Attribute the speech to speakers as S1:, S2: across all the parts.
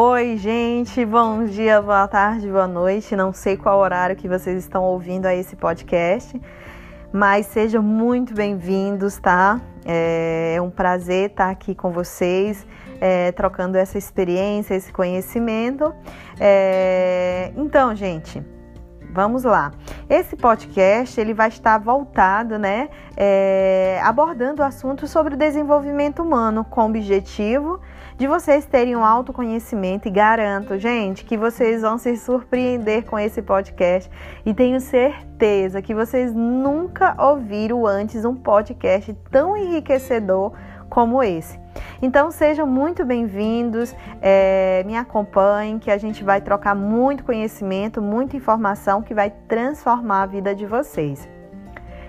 S1: Oi, gente, bom dia, boa tarde, boa noite. Não sei qual horário que vocês estão ouvindo a esse podcast, mas sejam muito bem-vindos, tá? É um prazer estar aqui com vocês, é, trocando essa experiência, esse conhecimento. É, então, gente, vamos lá. Esse podcast ele vai estar voltado, né, é, abordando assuntos sobre o desenvolvimento humano com objetivo de vocês terem um autoconhecimento e garanto, gente, que vocês vão se surpreender com esse podcast e tenho certeza que vocês nunca ouviram antes um podcast tão enriquecedor como esse. Então sejam muito bem-vindos, é, me acompanhem, que a gente vai trocar muito conhecimento, muita informação que vai transformar a vida de vocês.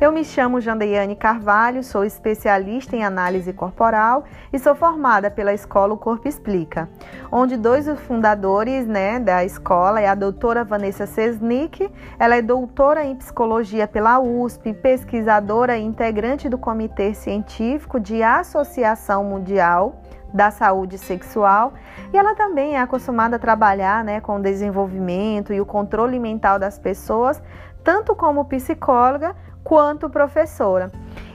S1: Eu me chamo Jandeiane Carvalho, sou especialista em análise corporal e sou formada pela escola O Corpo Explica, onde dois fundadores né, da escola é a doutora Vanessa Sesnick, ela é doutora em psicologia pela USP, pesquisadora e integrante do Comitê Científico de Associação Mundial da saúde sexual. E ela também é acostumada a trabalhar né, com o desenvolvimento e o controle mental das pessoas, tanto como psicóloga quanto professora.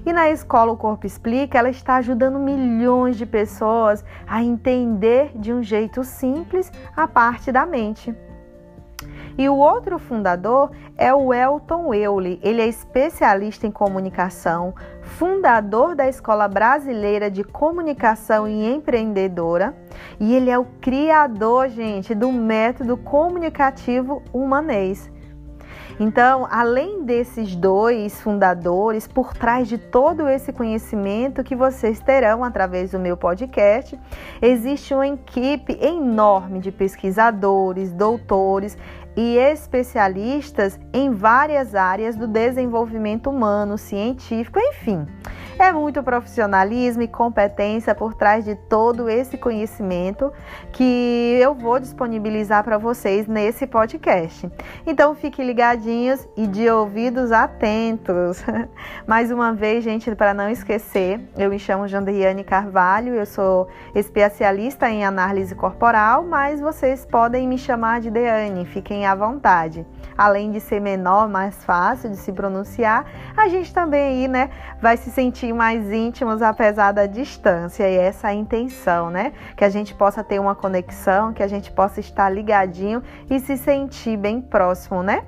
S1: E na escola O Corpo Explica, ela está ajudando milhões de pessoas a entender de um jeito simples a parte da mente. E o outro fundador é o Elton Euler. Ele é especialista em comunicação, fundador da Escola Brasileira de Comunicação e Empreendedora, e ele é o criador, gente, do método comunicativo humanês. Então, além desses dois fundadores, por trás de todo esse conhecimento que vocês terão através do meu podcast, existe uma equipe enorme de pesquisadores, doutores e especialistas em várias áreas do desenvolvimento humano, científico, enfim. É muito profissionalismo e competência por trás de todo esse conhecimento que eu vou disponibilizar para vocês nesse podcast. Então fiquem ligadinhos e de ouvidos atentos. Mais uma vez, gente, para não esquecer, eu me chamo Jandriane Carvalho, eu sou especialista em análise corporal, mas vocês podem me chamar de Deane, fiquem à vontade. Além de ser menor, mais fácil de se pronunciar, a gente também aí, né, vai se sentir mais íntimos apesar da distância e essa é a intenção, né? Que a gente possa ter uma conexão, que a gente possa estar ligadinho e se sentir bem próximo, né?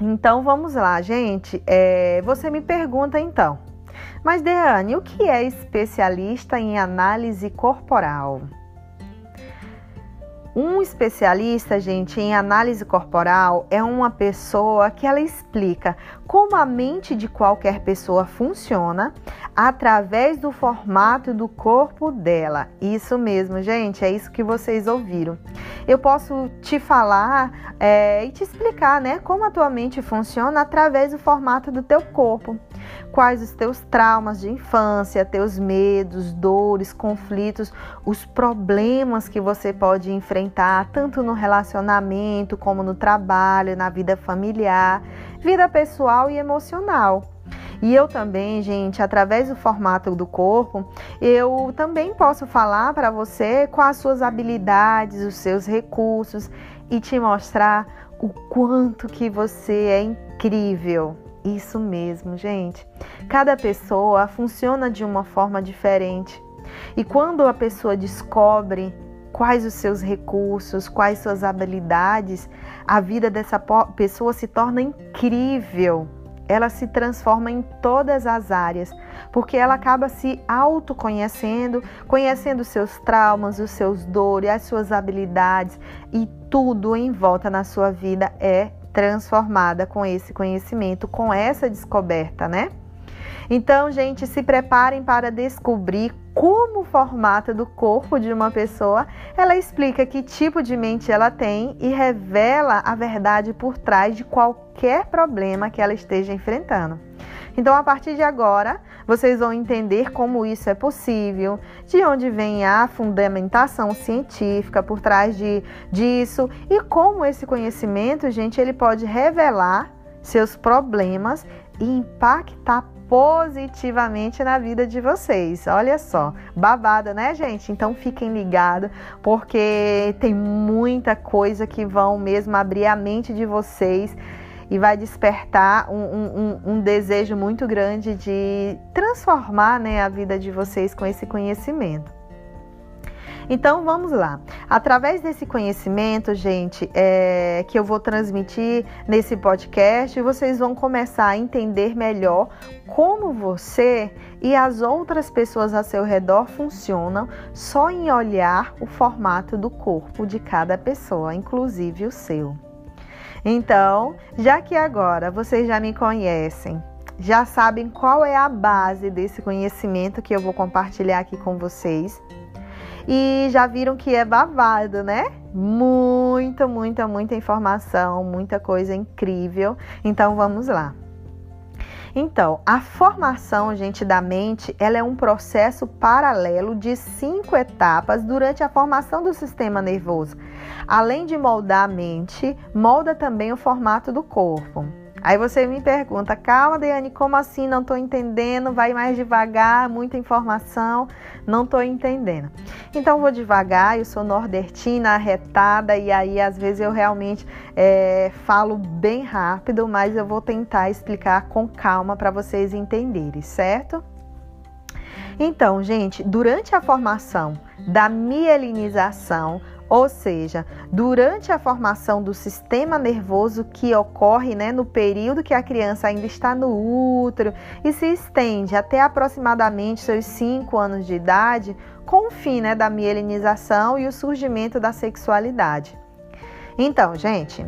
S1: Então vamos lá, gente. É, você me pergunta então, mas Deane, o que é especialista em análise corporal? Um especialista, gente, em análise corporal é uma pessoa que ela explica como a mente de qualquer pessoa funciona através do formato do corpo dela. Isso mesmo, gente, é isso que vocês ouviram. Eu posso te falar é, e te explicar, né, como a tua mente funciona através do formato do teu corpo quais os teus traumas de infância, teus medos, dores, conflitos, os problemas que você pode enfrentar, tanto no relacionamento como no trabalho, na vida familiar, vida pessoal e emocional. E eu também, gente, através do formato do corpo, eu também posso falar para você quais as suas habilidades, os seus recursos e te mostrar o quanto que você é incrível. Isso mesmo, gente. Cada pessoa funciona de uma forma diferente. E quando a pessoa descobre quais os seus recursos, quais suas habilidades, a vida dessa pessoa se torna incrível. Ela se transforma em todas as áreas, porque ela acaba se autoconhecendo, conhecendo os seus traumas, os seus dores, as suas habilidades e tudo em volta na sua vida é transformada com esse conhecimento, com essa descoberta, né? Então, gente, se preparem para descobrir como o formato do corpo de uma pessoa, ela explica que tipo de mente ela tem e revela a verdade por trás de qualquer problema que ela esteja enfrentando. Então, a partir de agora, vocês vão entender como isso é possível, de onde vem a fundamentação científica por trás de, disso e como esse conhecimento, gente, ele pode revelar seus problemas e impactar positivamente na vida de vocês. Olha só, babada, né, gente? Então fiquem ligados, porque tem muita coisa que vão mesmo abrir a mente de vocês e vai despertar um, um, um, desejo muito grande de transformar né, a vida de vocês com esse conhecimento. Então vamos lá. Através desse conhecimento, gente, é, que eu vou transmitir nesse podcast, vocês vão começar a entender melhor como você e as outras pessoas ao seu redor funcionam só em olhar o formato do corpo de cada pessoa, inclusive o seu. Então, já que agora vocês já me conhecem, já sabem qual é a base desse conhecimento que eu vou compartilhar aqui com vocês. E já viram que é babado, né? Muita, muita, muita informação, muita coisa incrível. Então vamos lá. Então, a formação, gente, da mente, ela é um processo paralelo de cinco etapas durante a formação do sistema nervoso. Além de moldar a mente, molda também o formato do corpo. Aí você me pergunta, calma, Daiane, como assim? Não estou entendendo, vai mais devagar, muita informação, não estou entendendo. Então vou devagar, eu sou nordestina, arretada, e aí às vezes eu realmente é, falo bem rápido, mas eu vou tentar explicar com calma para vocês entenderem, certo? Então, gente, durante a formação da mielinização, ou seja, durante a formação do sistema nervoso que ocorre né, no período que a criança ainda está no útero e se estende até aproximadamente seus 5 anos de idade, com o fim né, da mielinização e o surgimento da sexualidade. Então, gente,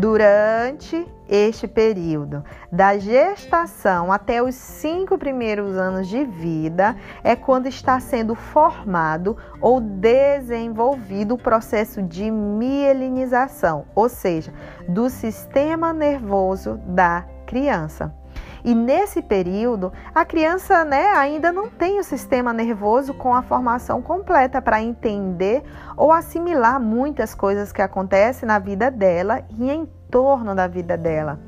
S1: durante este período, da gestação até os cinco primeiros anos de vida, é quando está sendo formado ou desenvolvido o processo de mielinização, ou seja, do sistema nervoso da criança. E nesse período, a criança né, ainda não tem o sistema nervoso com a formação completa para entender ou assimilar muitas coisas que acontecem na vida dela e em torno da vida dela.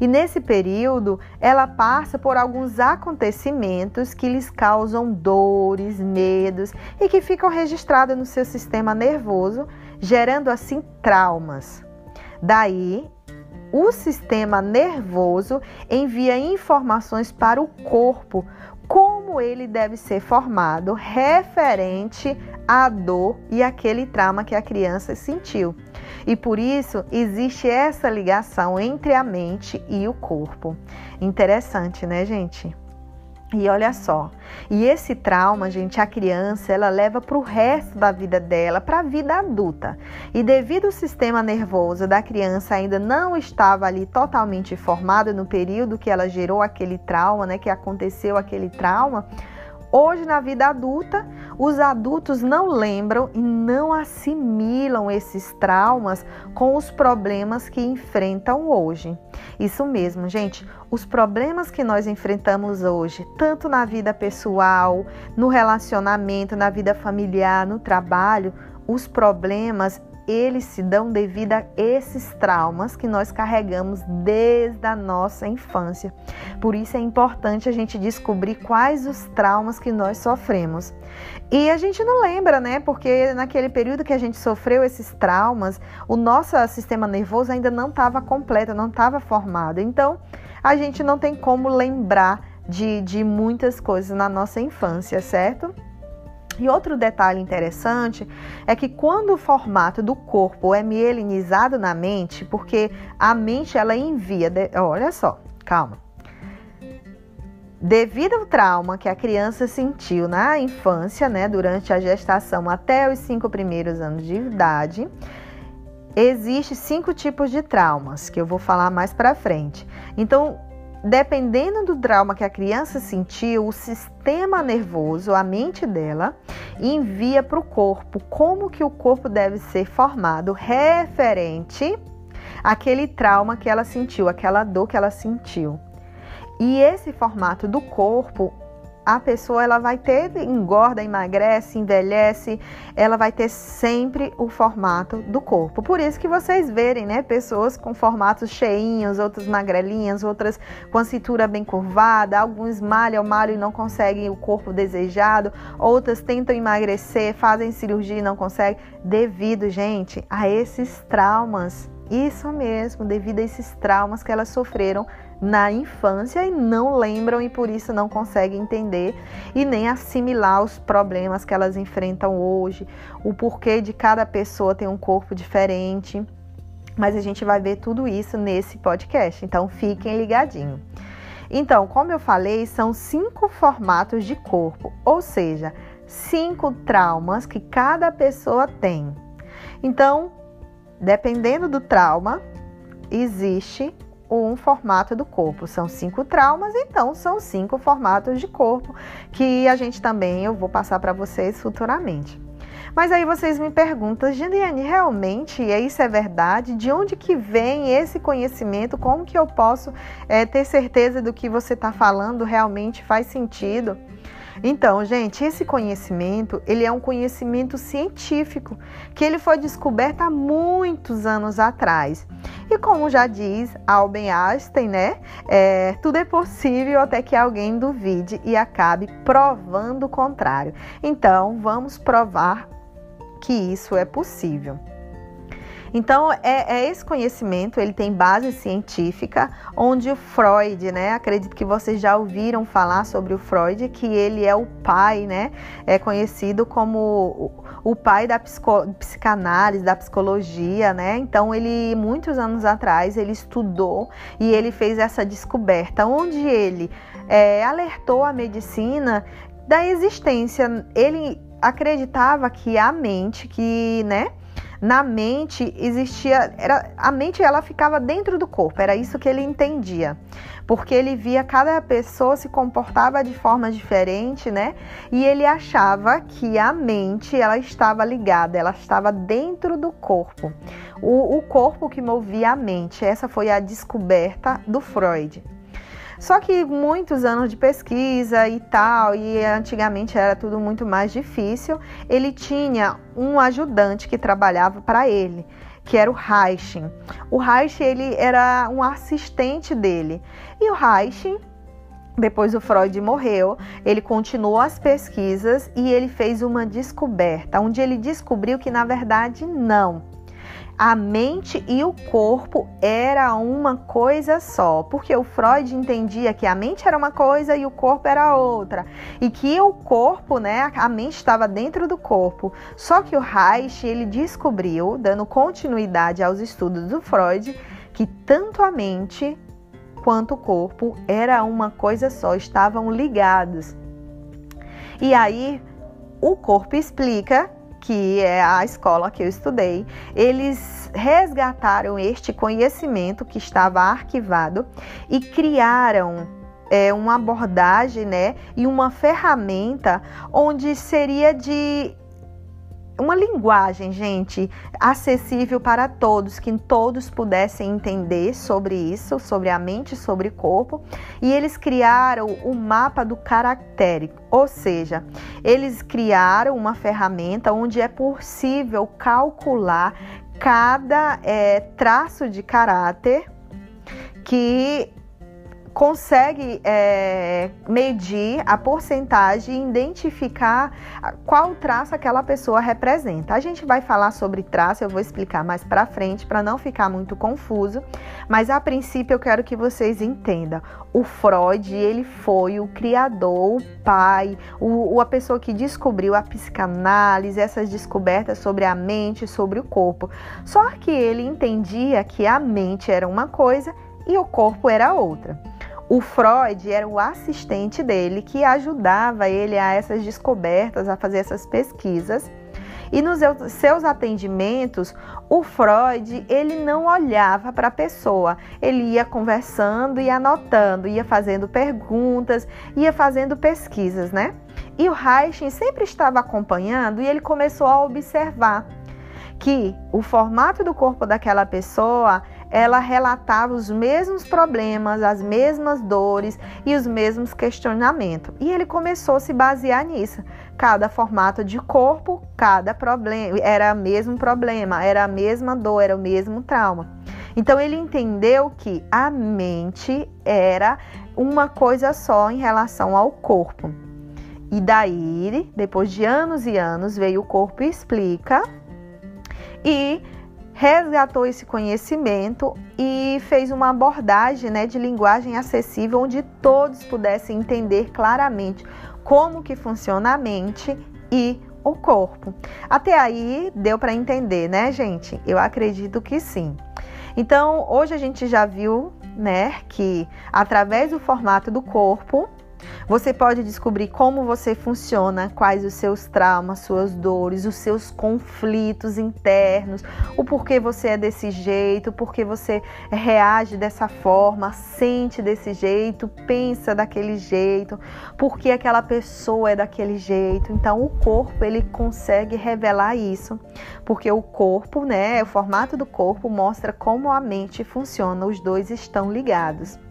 S1: E nesse período, ela passa por alguns acontecimentos que lhes causam dores, medos e que ficam registrados no seu sistema nervoso, gerando assim traumas. Daí, o sistema nervoso envia informações para o corpo como ele deve ser formado referente à dor e aquele trauma que a criança sentiu. E por isso existe essa ligação entre a mente e o corpo. Interessante, né, gente? E olha só, e esse trauma, gente, a criança, ela leva para o resto da vida dela, para a vida adulta. E devido ao sistema nervoso da criança ainda não estava ali totalmente formado no período que ela gerou aquele trauma, né, que aconteceu aquele trauma, Hoje, na vida adulta, os adultos não lembram e não assimilam esses traumas com os problemas que enfrentam hoje. Isso mesmo, gente. Os problemas que nós enfrentamos hoje, tanto na vida pessoal, no relacionamento, na vida familiar, no trabalho, os problemas eles se dão devido a esses traumas que nós carregamos desde a nossa infância. Por isso é importante a gente descobrir quais os traumas que nós sofremos. E a gente não lembra, né? Porque naquele período que a gente sofreu esses traumas, o nosso sistema nervoso ainda não estava completo, não estava formado. Então, a gente não tem como lembrar de, de muitas coisas na nossa infância, certo? E outro detalhe interessante é que quando o formato do corpo é mielinizado na mente, porque a mente ela envia, de, olha só, calma. Devido ao trauma que a criança sentiu na infância, né, durante a gestação até os cinco primeiros anos de idade, existe cinco tipos de traumas que eu vou falar mais para frente. Então, dependendo do trauma que a criança sentiu, o sistema nervoso, a mente dela, envia para o corpo como que o corpo deve ser formado referente àquele trauma que ela sentiu, aquela dor que ela sentiu. E esse formato do corpo a pessoa ela vai ter engorda, emagrece, envelhece, ela vai ter sempre o formato do corpo. Por isso que vocês verem, né, pessoas com formatos cheinhos, outras magrelinhas, outras com a cintura bem curvada, alguns malham, malham e não conseguem o corpo desejado, outras tentam emagrecer, fazem cirurgia e não conseguem, devido, gente, a esses traumas. Isso mesmo, devido a esses traumas que elas sofreram na infância e não lembram e por isso não conseguem entender e nem assimilar os problemas que elas enfrentam hoje, o porquê de cada pessoa tem um corpo diferente. Mas a gente vai ver tudo isso nesse podcast, então fiquem ligadinhos. Então, como eu falei, são cinco formatos de corpo, ou seja, cinco traumas que cada pessoa tem. Então, dependendo do trauma, existe um formato do corpo. São cinco traumas, então são cinco formatos de corpo que a gente também eu vou passar para vocês futuramente. Mas aí vocês me perguntam, Juliane, realmente isso é verdade? De onde que vem esse conhecimento? Como que eu posso é, ter certeza do que você está falando realmente faz sentido? Então, gente, esse conhecimento, ele é um conhecimento científico, que ele foi descoberto há muitos anos atrás. E como já diz Albert Einstein, né? É, tudo é possível até que alguém duvide e acabe provando o contrário. Então, vamos provar que isso é possível. Então, é, é, esse conhecimento, ele tem base científica, onde o Freud, né, acredito que vocês já ouviram falar sobre o Freud, que ele é o pai, né, é conhecido como o, pai da psicanálise, da psicologia, né, então ele, muitos anos atrás, ele estudou e ele fez essa descoberta, onde ele é, alertou a medicina da existência, ele acreditava que a mente, que, né, na mente existia, era, a mente ela ficava dentro do corpo, era isso que ele entendia. Porque ele via cada pessoa se comportava de forma diferente, né? E ele achava que a mente ela estava ligada, ela estava dentro do corpo. O, o corpo que movia a mente. Essa foi a descoberta do Freud. Só que muitos anos de pesquisa e tal, e antigamente era tudo muito mais difícil, ele tinha um ajudante que trabalhava para ele, que era o Reich. O Reich ele era um assistente dele. E o Reich depois o Freud morreu, ele continuou as pesquisas e ele fez uma descoberta, onde ele descobriu que na verdade não a mente e o corpo era uma coisa só, porque o Freud entendia que a mente era uma coisa e o corpo era outra, e que o corpo, né, a mente estava dentro do corpo. Só que o Reich, ele descobriu, dando continuidade aos estudos do Freud, que tanto a mente quanto o corpo era uma coisa só, estavam ligados. E aí o corpo explica que é a escola que eu estudei, eles resgataram este conhecimento que estava arquivado e criaram é, uma abordagem né, e uma ferramenta onde seria de uma linguagem, gente, acessível para todos, que todos pudessem entender sobre isso, sobre a mente, sobre o corpo. E eles criaram o mapa do caractere, ou seja, eles criaram uma ferramenta onde é possível calcular cada é, traço de caráter que consegue é, medir a porcentagem e identificar qual traço aquela pessoa representa. A gente vai falar sobre traço, eu vou explicar mais para frente para não ficar muito confuso, mas a princípio eu quero que vocês entendam. O Freud, ele foi o criador, o pai, o, a pessoa que descobriu a psicanálise, essas descobertas sobre a mente, sobre o corpo. Só que ele entendia que a mente era uma coisa e o corpo era outra. O Freud era o assistente dele que ajudava ele a essas descobertas, a fazer essas pesquisas. E nos seus atendimentos, o Freud, ele não olhava para a pessoa, ele ia conversando e anotando, ia fazendo perguntas, ia fazendo pesquisas, né? E o Reich sempre estava acompanhando e ele começou a observar que o formato do corpo daquela pessoa ela relatava os mesmos problemas, as mesmas dores e os mesmos questionamentos. E ele começou a se basear nisso. Cada formato de corpo, cada problema, era o mesmo problema, era a mesma dor, era o mesmo trauma. Então ele entendeu que a mente era uma coisa só em relação ao corpo. E daí, depois de anos e anos, veio o corpo explica e resgatou esse conhecimento e fez uma abordagem né, de linguagem acessível onde todos pudessem entender claramente como que funciona a mente e o corpo. Até aí deu para entender, né, gente? Eu acredito que sim. Então, hoje a gente já viu, né, que através do formato do corpo, você pode descobrir como você funciona, quais os seus traumas, suas dores, os seus conflitos internos, o porquê você é desse jeito, porquê você reage dessa forma, sente desse jeito, pensa daquele jeito, porque aquela pessoa é daquele jeito. Então o corpo ele consegue revelar isso, porque o corpo, né, o formato do corpo mostra como a mente funciona, os dois estão ligados.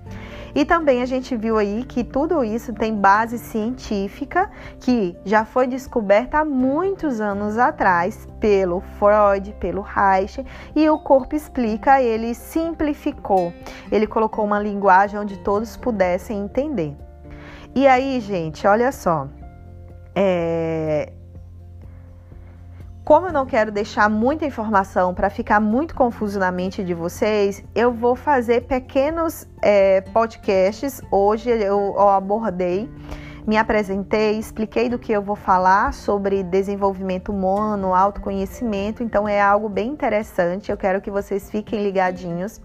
S1: E também a gente viu aí que tudo isso tem base científica que já foi descoberta há muitos anos atrás pelo Freud, pelo Reich, e o corpo explica, ele simplificou. Ele colocou uma linguagem onde todos pudessem entender. E aí, gente, olha só. É, como eu não quero deixar muita informação para ficar muito confuso na mente de vocês, eu vou fazer pequenos é, podcasts. Hoje eu, eu abordei, me apresentei, expliquei do que eu vou falar sobre desenvolvimento humano, autoconhecimento. Então é algo bem interessante. Eu quero que vocês fiquem ligadinhos.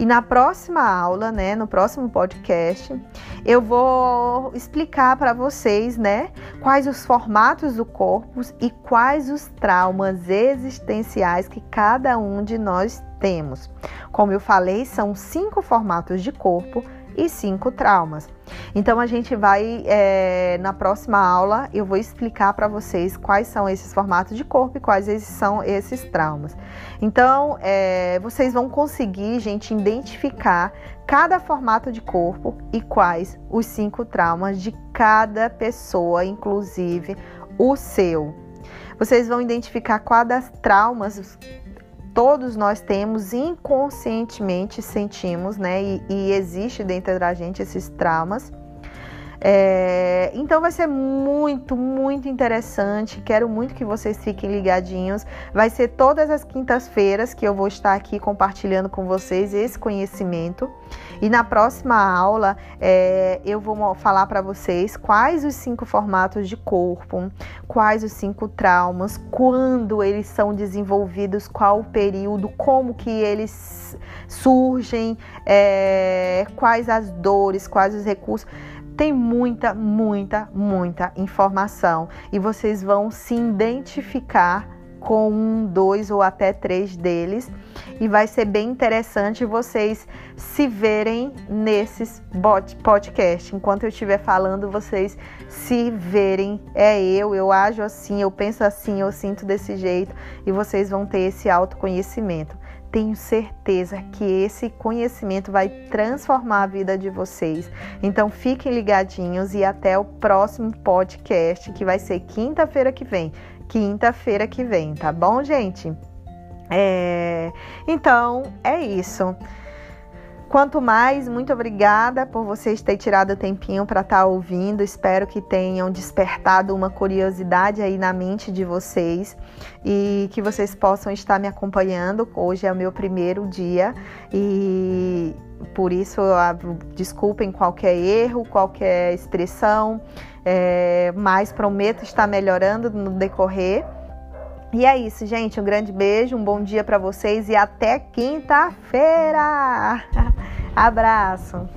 S1: E na próxima aula, né, no próximo podcast, eu vou explicar para vocês, né, quais os formatos do corpo e quais os traumas existenciais que cada um de nós temos. Como eu falei, são cinco formatos de corpo e cinco traumas. Então a gente vai é, na próxima aula eu vou explicar para vocês quais são esses formatos de corpo e quais esses são esses traumas. Então é, vocês vão conseguir, gente, identificar cada formato de corpo e quais os cinco traumas de cada pessoa, inclusive o seu. Vocês vão identificar quais traumas todos nós temos inconscientemente sentimos, né? E, e existe dentro da gente esses traumas. É, então vai ser muito, muito interessante. Quero muito que vocês fiquem ligadinhos. Vai ser todas as quintas-feiras que eu vou estar aqui compartilhando com vocês esse conhecimento. E na próxima aula é, eu vou falar para vocês quais os cinco formatos de corpo, quais os cinco traumas, quando eles são desenvolvidos, qual o período, como que eles surgem, é, quais as dores, quais os recursos. Tem muita, muita, muita informação e vocês vão se identificar com um, dois ou até três deles e vai ser bem interessante vocês se verem nesses podcast. Enquanto eu estiver falando, vocês se verem. É eu, eu ajo assim, eu penso assim, eu sinto desse jeito e vocês vão ter esse autoconhecimento tenho certeza que esse conhecimento vai transformar a vida de vocês. Então fiquem ligadinhos e até o próximo podcast, que vai ser quinta-feira que vem. Quinta-feira que vem, tá bom, gente? É... Então é isso. Quanto mais, muito obrigada por vocês terem tirado o tempinho para estar tá ouvindo. Espero que tenham despertado uma curiosidade aí na mente de vocês e que vocês possam estar me acompanhando. Hoje é o meu primeiro dia e por isso desculpem qualquer erro, qualquer expressão, é, mas prometo estar melhorando no decorrer. E é isso, gente. Um grande beijo, um bom dia para vocês e até quinta-feira. Abraço.